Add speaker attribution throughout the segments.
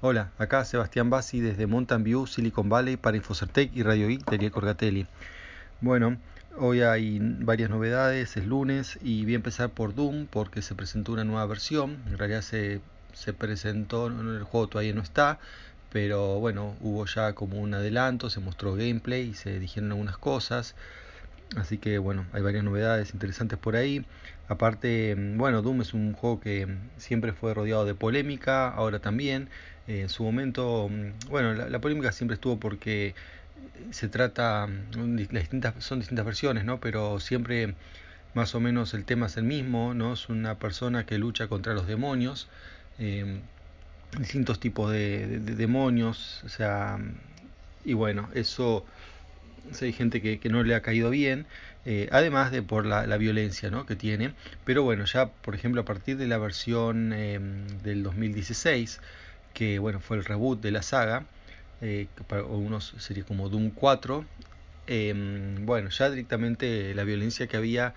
Speaker 1: Hola, acá Sebastián Bassi desde Mountain View, Silicon Valley para Infocertec y Radio Geek de Corgatelli. Bueno, hoy hay varias novedades, es lunes y voy a empezar por Doom porque se presentó una nueva versión. En realidad se, se presentó, el juego todavía no está, pero bueno, hubo ya como un adelanto, se mostró gameplay y se dijeron algunas cosas. Así que bueno, hay varias novedades interesantes por ahí. Aparte, mm, bueno, Doom es un juego que siempre fue rodeado de polémica, ahora también. Eh, en su momento, mm, bueno, la, polémica siempre estuvo porque se trata, mm, distintas, son distintas versiones, ¿no? Pero siempre más o menos el tema es el mismo, ¿no? Es una persona que lucha contra los demonios, eh, distintos tipos de, demonios, o sea, y bueno, eso hay gente que, no le ha caído bien, eh, además de por la, violencia ¿no? que tiene. Pero bueno, ya por ejemplo a partir de la versión em, del 2016, que bueno, fue el reboot de la saga, eh, que para unos sería como Doom 4, em, bueno, ya directamente la violencia que había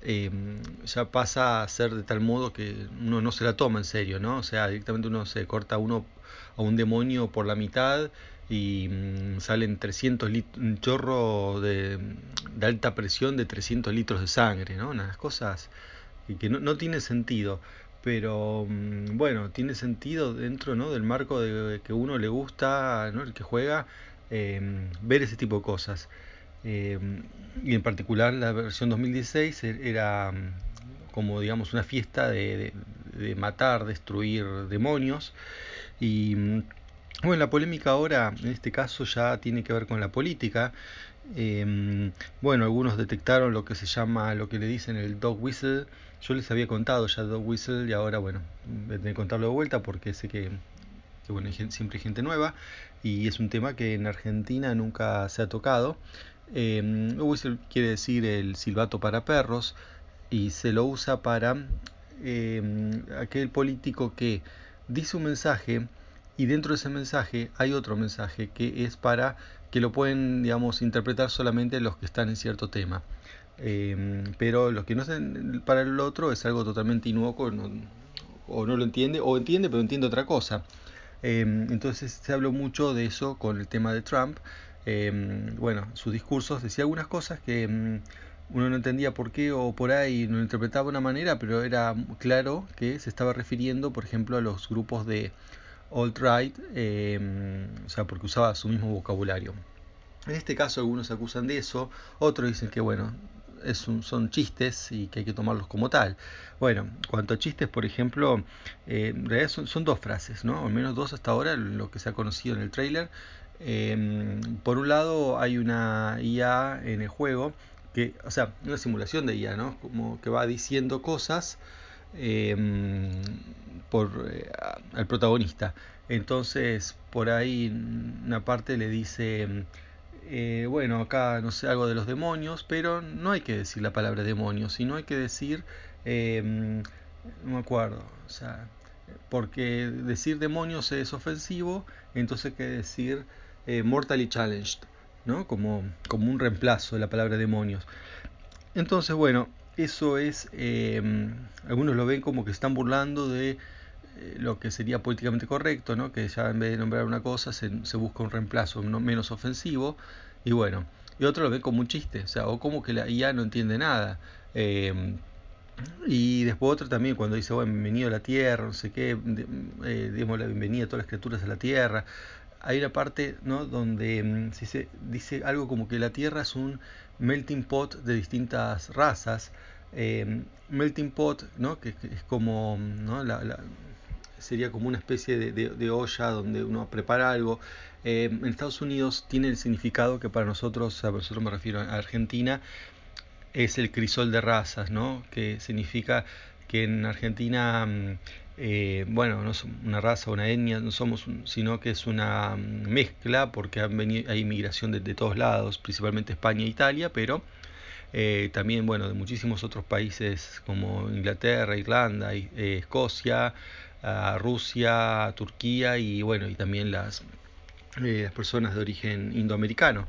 Speaker 1: em, ya pasa a ser de tal modo que uno no se la toma en serio, ¿no? O sea, directamente uno se corta uno a un demonio por la mitad y mm, salen 300 litros, un chorro de, alta presión de 300 litros de sangre, ¿no? Unas cosas que, no, no tiene sentido, pero mm, bueno, tiene sentido dentro ¿no? del marco de que uno le gusta, ¿no? el que juega, em, ver ese tipo de cosas. Em, y en particular la versión 2016 e, era mm, como digamos una fiesta de, de matar, destruir demonios y bueno, la polémica ahora, en este caso, ya tiene que ver con la política. Em, bueno, algunos detectaron lo que se llama, lo que le dicen el dog whistle. Yo les había contado ya dog whistle y ahora, bueno, voy a que contarlo de vuelta porque sé que, bueno, siempre hay gente nueva y es un tema que en Argentina nunca se ha tocado. Eh, whistle quiere decir el silbato para perros y se lo usa para em, aquel político que dice un mensaje y dentro de ese mensaje hay otro mensaje que es para que lo pueden, digamos, interpretar solamente los que están en cierto tema. Em, pero los que no están para el otro es algo totalmente inocuo o no lo entiende, o entiende pero entiende otra cosa. Em, entonces se habló mucho de eso con el tema de Trump. Em, bueno, sus discursos decía algunas cosas que uno no entendía por qué o por ahí no lo interpretaba de una manera, pero era claro que se estaba refiriendo, por ejemplo, a los grupos de alt-right, em, o sea, porque usaba su mismo vocabulario. En este caso algunos acusan de eso, otros dicen que bueno, son chistes y que hay que tomarlos como tal. Bueno, cuanto a chistes, por ejemplo, eh, en realidad son, dos frases, ¿no? Al menos dos hasta ahora, lo que se ha conocido en el trailer. Em, por un lado hay una IA en el juego, que, o sea, una simulación de IA, ¿no? Como que va diciendo cosas Em, por eh, al protagonista. Entonces, por ahí una parte le dice, eh, bueno, acá no sé algo de los demonios, pero no hay que decir la palabra demonios, sino hay que decir, em, no me acuerdo, o sea, porque decir demonios es ofensivo, entonces hay que decir eh, mortally challenged, ¿no? Como, como un reemplazo de la palabra demonios. Entonces, bueno, eso es, em, algunos lo ven como que están burlando de eh, lo que sería políticamente correcto, ¿no? que ya en vez de nombrar una cosa se, busca un reemplazo menos ofensivo, y bueno, y otros lo ven como un chiste, o sea, o como que la IA no entiende nada. Em, y después otro también cuando dice, bueno, bienvenido a la Tierra, no sé qué, eh, dimos la bienvenida a todas las criaturas a la Tierra. Hay una parte donde se dice algo como que la Tierra es un melting pot de distintas razas. Em, melting pot, ¿no? que, es como, la, sería como una especie de, olla donde uno prepara algo. Em, en Estados Unidos tiene el significado que para nosotros, a nosotros me refiero a Argentina, es el crisol de razas, ¿no? que significa que en Argentina, mm, eh, bueno, no es una raza una etnia, no somos, sino que es una mm, mezcla, porque hay inmigración de, todos lados, principalmente España e Italia, pero eh, también, bueno, de muchísimos otros países como Inglaterra, Irlanda, eh, Escocia, Rusia, Turquía y, bueno, y también las, las personas de origen indoamericano.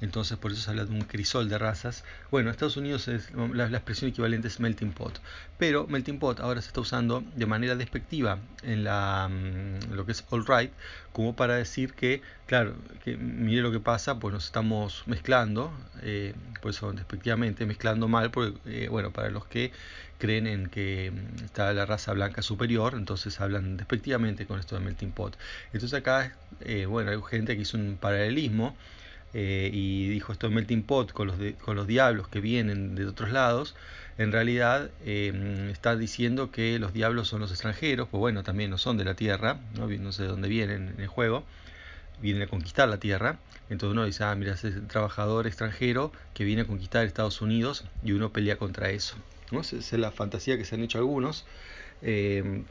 Speaker 1: Entonces por eso se habla de un crisol de razas. Bueno, en Estados Unidos es, la, expresión equivalente es melting pot, pero melting pot ahora se está usando de manera despectiva en la, mm, lo que es all right, como para decir que, claro, que mire lo que pasa, pues nos estamos mezclando, eh, por eso despectivamente, mezclando mal, porque, eh, bueno, para los que creen en que mm, está la raza blanca superior, entonces hablan despectivamente con esto de melting pot. Entonces acá, eh, bueno, hay gente que hizo un paralelismo eh, y dijo esto de melting pot con los, con los diablos que vienen de otros lados, en realidad eh, está diciendo que los diablos son los extranjeros, pues bueno, también no son de la tierra, no, no sé de dónde vienen en el juego, vienen a conquistar la tierra, entonces uno dice, ah, mira, es el trabajador extranjero que viene a conquistar Estados Unidos y uno pelea contra eso. ¿no? Esa es la fantasía que se han hecho algunos. Eh,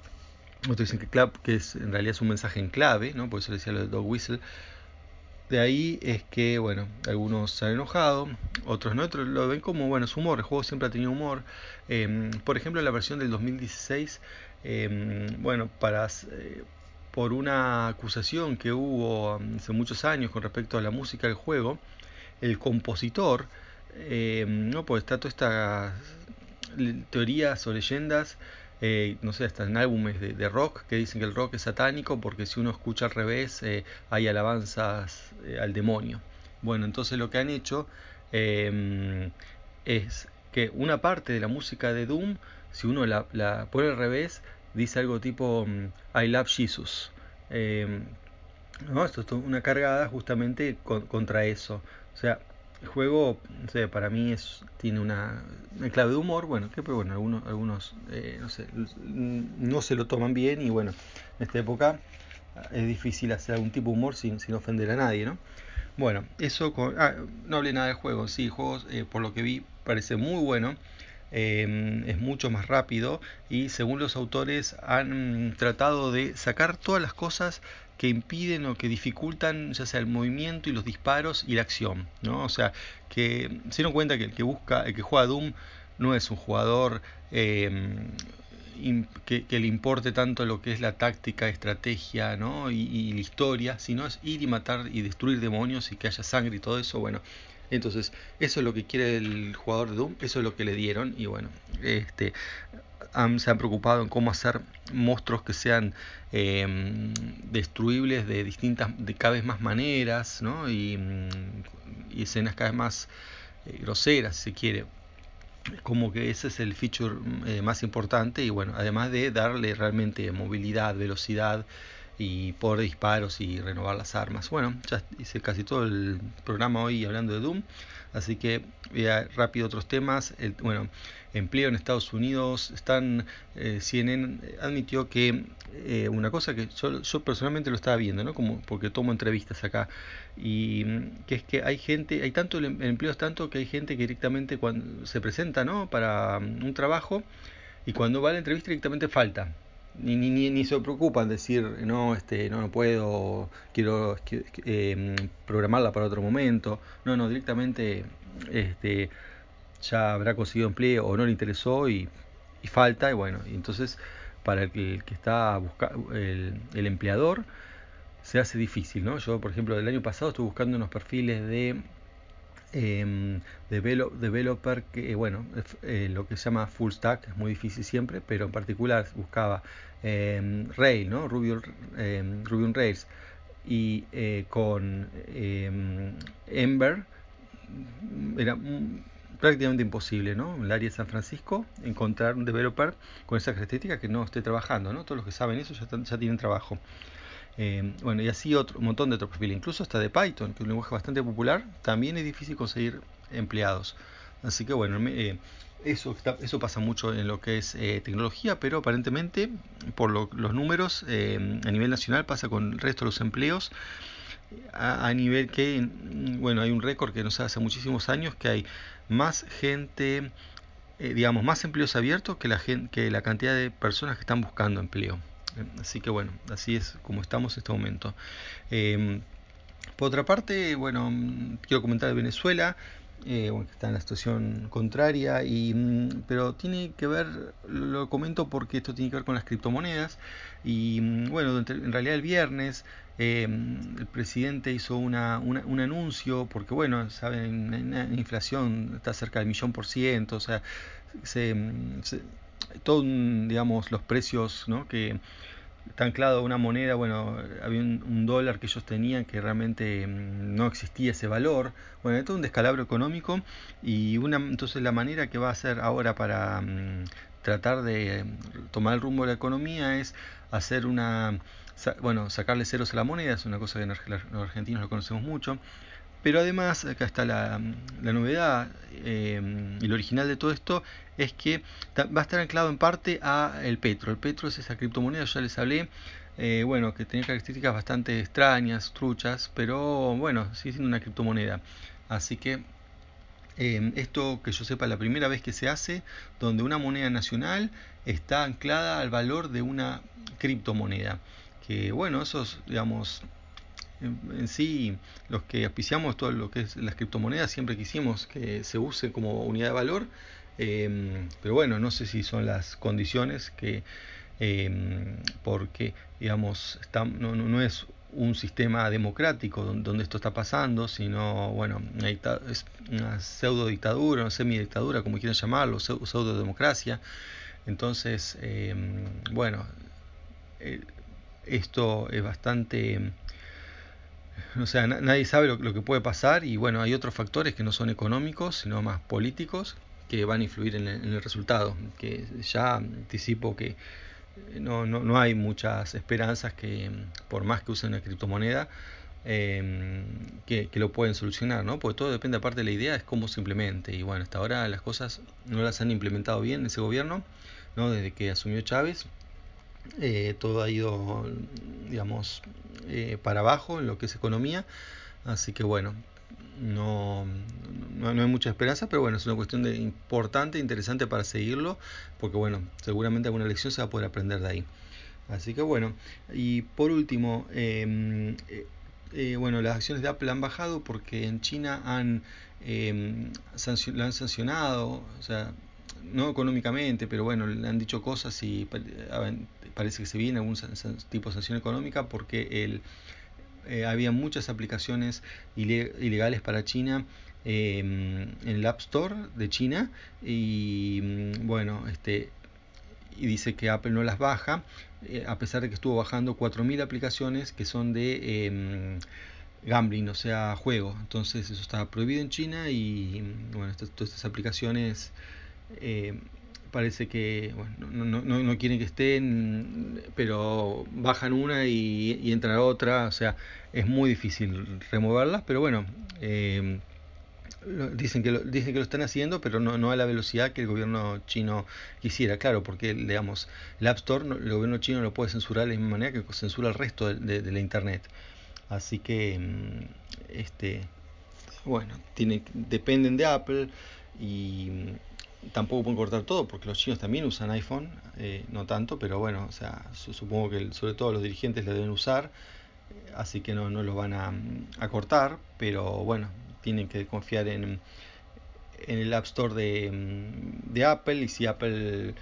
Speaker 1: otros dicen que, que es, en realidad es un mensaje en clave, ¿no? por eso decía lo de Dog Whistle, de ahí es que, bueno, algunos se han enojado, otros no, otros lo ven como, bueno, humor, el juego siempre ha tenido humor. Em, por ejemplo, la versión del 2016, em, bueno, para, eh, por una acusación que hubo hace muchos años con respecto a la música del juego, el compositor, em, no, pues está toda esta teorías o leyendas eh, no sé, hasta en álbumes de, rock que dicen que el rock es satánico porque si uno escucha al revés eh, hay alabanzas eh, al demonio. Bueno, entonces lo que han hecho es que una parte de la música de Doom, si uno la, pone al revés, dice algo tipo mm, I love Jesus. ¿no? Esto es una cargada justamente contra eso. O sea, el juego, para mí es, tiene una, clave de humor, bueno, que bueno, algunos, algunos eh, no, sé, no se lo toman bien y bueno, en esta época es difícil hacer algún tipo de humor sin, sin ofender a nadie, ¿no? Bueno, eso, con, ah, no hablé nada del juego, sí, el juego, eh, por lo que vi, parece muy bueno. Em, es mucho más rápido y según los autores han tratado de sacar todas las cosas que impiden o que dificultan ya sea el movimiento y los disparos y la acción, ¿no? O sea, que se dieron cuenta que el que busca, el que juega Doom no es un jugador em, que, le importe tanto lo que es la táctica, estrategia ¿no? y, y, la historia, sino es ir y matar y destruir demonios y que haya sangre y todo eso. Bueno, entonces eso es lo que quiere el jugador de Doom, eso es lo que le dieron y bueno, este se han preocupado en cómo hacer monstruos que sean em, destruibles de distintas, de cada vez más maneras, y, escenas cada vez más eh, groseras, si se quiere. Como que ese es el feature eh, más importante y bueno, además de darle realmente movilidad, velocidad y por disparos y renovar las armas. Bueno, ya hice casi todo el programa hoy hablando de Doom, así que a rápido otros temas. El, bueno, empleo en Estados Unidos, están eh, CNN admitió que eh, una cosa que yo, yo, personalmente lo estaba viendo, ¿no? Como porque tomo entrevistas acá y que es que hay gente, hay tanto el em, empleo es tanto que hay gente que directamente cuando se presenta, ¿no? Para um, un trabajo y cuando va a la entrevista directamente falta ni, ni, ni, se preocupan decir no este no no puedo quiero eh, programarla para otro momento. No no directamente este ya habrá conseguido empleo o no le interesó y, falta y bueno y entonces para el que, está buscando el, el, empleador se hace difícil no yo por ejemplo del año pasado estuve buscando unos perfiles de eh, developer que bueno eh, lo que se llama full stack es muy difícil siempre pero en particular buscaba eh, Rail no Ruby, eh, Ruby on Rails y eh, con em, Ember era prácticamente imposible ¿no? en el área de San Francisco encontrar un developer con esa característica que no esté trabajando ¿no? todos los que saben eso ya, ya tienen trabajo eh, bueno, y así otro, un montón de otros perfiles, incluso hasta de Python, que es un lenguaje bastante popular, también es difícil conseguir empleados. Así que bueno, eh, eso, eso pasa mucho en lo que es eh, tecnología, pero aparentemente, por los números, a nivel nacional pasa con el resto de los empleos. A, nivel que, bueno, hay un récord que nos hace muchísimos años que hay más gente, digamos, más empleos abiertos que la, que la cantidad de personas que están buscando empleo. Así que bueno, así es como estamos en este momento. Em, por otra parte, bueno, quiero comentar Venezuela. eh, que está en la situación contraria, y, mm, pero tiene que ver, lo comento porque esto tiene que ver con las criptomonedas, y mm, bueno, en realidad el viernes em, el presidente hizo una, un anuncio, porque bueno, saben, la inflación está cerca del millón por ciento, o sea, se, mm, se todo, digamos, los precios ¿no? que está anclado a una moneda, bueno, había un, dólar que ellos tenían que realmente mm, no existía ese valor. Bueno, todo un descalabro económico y una, entonces la manera que va a hacer ahora para mm, tratar de tomar el rumbo de la economía es hacer una, bueno, sacarle ceros a la moneda, es una cosa que los argentinos lo conocemos mucho. Pero además, acá está la, novedad eh, y lo original de todo esto, es que va a estar anclado en parte a el petro. El petro es esa criptomoneda, ya les hablé, eh, bueno, que tiene características bastante extrañas, truchas, pero bueno, sigue siendo una criptomoneda. Así que eh, esto que yo sepa la primera vez que se hace, donde una moneda nacional está anclada al valor de una criptomoneda. Que bueno, esos, digamos, en, sí, los que auspiciamos todo lo que es las criptomonedas, siempre quisimos que se use como unidad de valor, em, pero bueno, no sé si son las condiciones que, em, porque, digamos, no, no, es un sistema democrático donde, esto está pasando, sino, bueno, es una pseudo dictadura, una semi dictadura, como quieran llamarlo, pseudo democracia. Entonces, em, bueno, eh, esto es bastante o sea, nadie sabe lo, que puede pasar y bueno, hay otros factores que no son económicos, sino más políticos, que van a influir en el, resultado. Que ya anticipo que no, no, no, hay muchas esperanzas que, por más que usen una criptomoneda, em, que, que, lo pueden solucionar, ¿no? Porque todo depende, aparte de la idea, es cómo se implemente. Y bueno, hasta ahora las cosas no las han implementado bien ese gobierno, ¿no? Desde que asumió Chávez, eh, todo ha ido, digamos, eh, para abajo en lo que es economía. Así que bueno, no, no, hay mucha esperanza, pero bueno, es una cuestión de importante, interesante para seguirlo, porque bueno, seguramente alguna lección se va a poder aprender de ahí. Así que bueno, y por último, em, eh, bueno, las acciones de Apple han bajado porque en China han, eh, la han sancionado, o sea, no económicamente, pero bueno, le han dicho cosas y parece que se viene algún tipo de sanción económica porque el, eh, había muchas aplicaciones ilegales para China em, en el App Store de China y mm, bueno, este y dice que Apple no las baja, eh, a pesar de que estuvo bajando 4.000 aplicaciones que son de em, gambling, o sea, juego. Entonces eso está prohibido en China y mm, bueno, todas estas aplicaciones eh, parece que bueno, no, no, no, quieren que estén, pero bajan una y, y, entra otra, o sea, es muy difícil removerlas, pero bueno, eh, dicen, que lo, dicen que lo están haciendo, pero no, no a la velocidad que el gobierno chino quisiera, claro, porque digamos, el App Store, el gobierno chino lo puede censurar de la misma manera que censura el resto de, de, la Internet. Así que, mm, este, bueno, tiene, dependen de Apple y tampoco pueden cortar todo porque los chinos también usan iPhone, eh, no tanto, pero bueno, o sea, supongo que sobre todo los dirigentes lo deben usar, así que no, no lo van a, a, cortar, pero bueno, tienen que confiar en, en el App Store de, de Apple y si Apple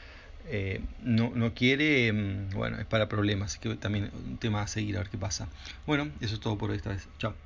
Speaker 1: eh, no, no quiere, bueno, es para problemas, así que también un tema a seguir a ver qué pasa. Bueno, eso es todo por esta vez. Chao.